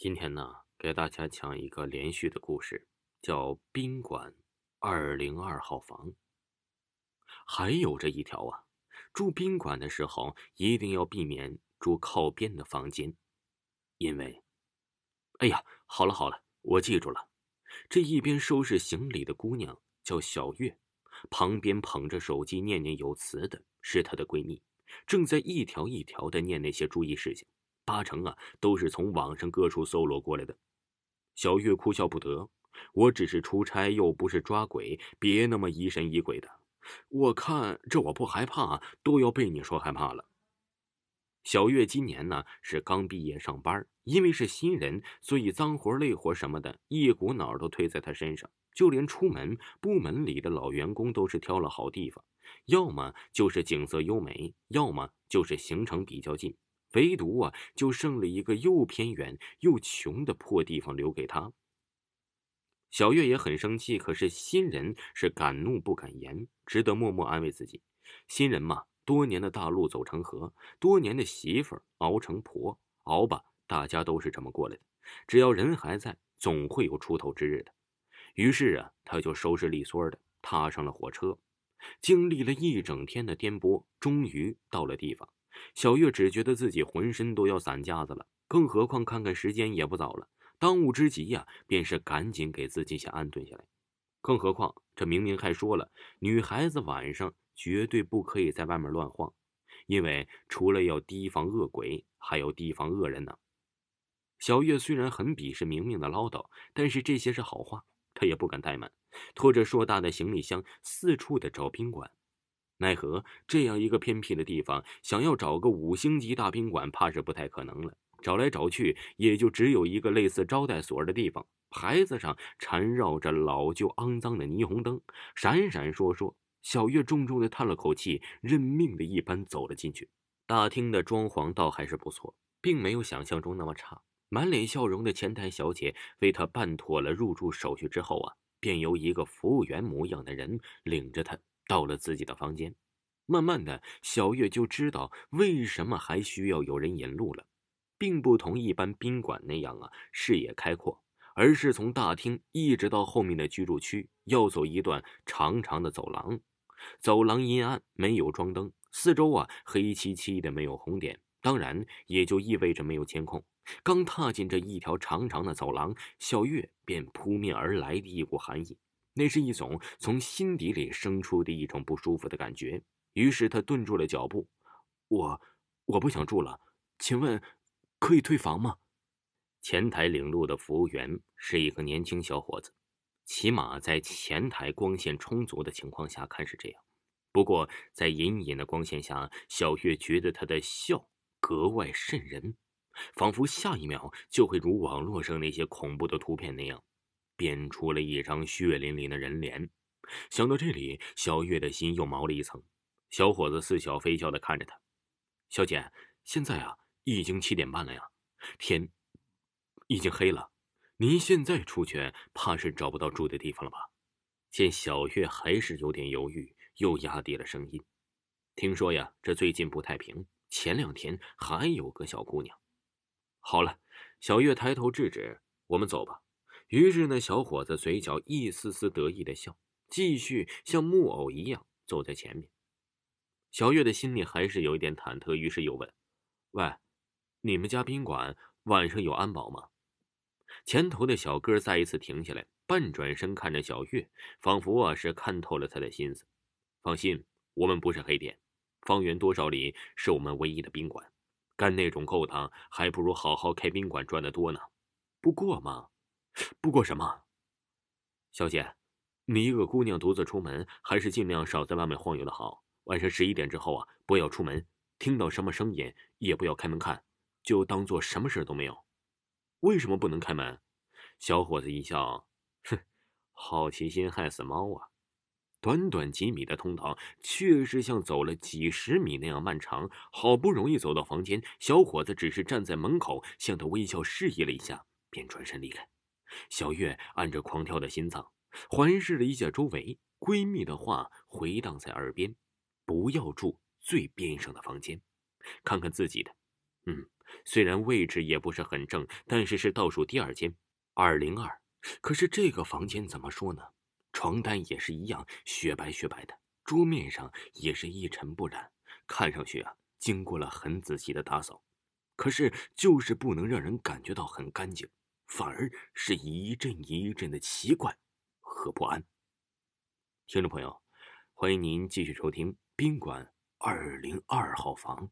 今天呢，给大家讲一个连续的故事，叫《宾馆二零二号房》。还有这一条啊，住宾馆的时候一定要避免住靠边的房间，因为……哎呀，好了好了，我记住了。这一边收拾行李的姑娘叫小月，旁边捧着手机念念有词的是她的闺蜜，正在一条一条的念那些注意事项。八成啊，都是从网上各处搜罗过来的。小月哭笑不得：“我只是出差，又不是抓鬼，别那么疑神疑鬼的。我看这我不害怕，都要被你说害怕了。”小月今年呢是刚毕业上班，因为是新人，所以脏活累活什么的，一股脑都推在她身上。就连出门，部门里的老员工都是挑了好地方，要么就是景色优美，要么就是行程比较近。唯独啊，就剩了一个又偏远又穷的破地方留给他。小月也很生气，可是新人是敢怒不敢言，只得默默安慰自己：新人嘛，多年的大路走成河，多年的媳妇熬成婆，熬吧，大家都是这么过来的。只要人还在，总会有出头之日的。于是啊，他就收拾利索的踏上了火车，经历了一整天的颠簸，终于到了地方。小月只觉得自己浑身都要散架子了，更何况看看时间也不早了，当务之急呀，便是赶紧给自己先安顿下来。更何况这明明还说了，女孩子晚上绝对不可以在外面乱晃，因为除了要提防恶鬼，还要提防恶人呢。小月虽然很鄙视明明的唠叨，但是这些是好话，她也不敢怠慢，拖着硕大的行李箱四处的找宾馆。奈何这样一个偏僻的地方，想要找个五星级大宾馆，怕是不太可能了。找来找去，也就只有一个类似招待所的地方，牌子上缠绕着老旧肮脏的霓虹灯，闪闪烁烁。小月重重的叹了口气，认命的一般走了进去。大厅的装潢倒还是不错，并没有想象中那么差。满脸笑容的前台小姐为他办妥了入住手续之后啊，便由一个服务员模样的人领着他。到了自己的房间，慢慢的，小月就知道为什么还需要有人引路了，并不同一般宾馆那样啊，视野开阔，而是从大厅一直到后面的居住区，要走一段长长的走廊。走廊阴暗，没有装灯，四周啊黑漆漆的，没有红点，当然也就意味着没有监控。刚踏进这一条长长的走廊，小月便扑面而来的一股寒意。那是一种从心底里生出的一种不舒服的感觉，于是他顿住了脚步。我，我不想住了，请问，可以退房吗？前台领路的服务员是一个年轻小伙子，起码在前台光线充足的情况下看是这样。不过在隐隐的光线下，小月觉得他的笑格外瘆人，仿佛下一秒就会如网络上那些恐怖的图片那样。变出了一张血淋淋的人脸，想到这里，小月的心又毛了一层。小伙子似笑非笑的看着她：“小姐，现在啊，已经七点半了呀，天已经黑了，您现在出去，怕是找不到住的地方了吧？”见小月还是有点犹豫，又压低了声音：“听说呀，这最近不太平，前两天还有个小姑娘。”好了，小月抬头制止：“我们走吧。”于是，那小伙子嘴角一丝丝得意的笑，继续像木偶一样走在前面。小月的心里还是有一点忐忑，于是又问：“喂，你们家宾馆晚上有安保吗？”前头的小哥再一次停下来，半转身看着小月，仿佛啊是看透了他的心思。放心，我们不是黑店，方圆多少里是我们唯一的宾馆，干那种勾当，还不如好好开宾馆赚的多呢。不过嘛。不过什么？小姐，你一个姑娘独自出门，还是尽量少在外面晃悠的好。晚上十一点之后啊，不要出门，听到什么声音也不要开门看，就当做什么事都没有。为什么不能开门？小伙子一笑，哼，好奇心害死猫啊！短短几米的通道，确实像走了几十米那样漫长。好不容易走到房间，小伙子只是站在门口，向他微笑示意了一下，便转身离开。小月按着狂跳的心脏，环视了一下周围，闺蜜的话回荡在耳边：“不要住最边上的房间，看看自己的。”嗯，虽然位置也不是很正，但是是倒数第二间，二零二。可是这个房间怎么说呢？床单也是一样雪白雪白的，桌面上也是一尘不染，看上去啊，经过了很仔细的打扫。可是就是不能让人感觉到很干净，反而是一阵一阵的奇怪和不安。听众朋友，欢迎您继续收听宾馆二零二号房。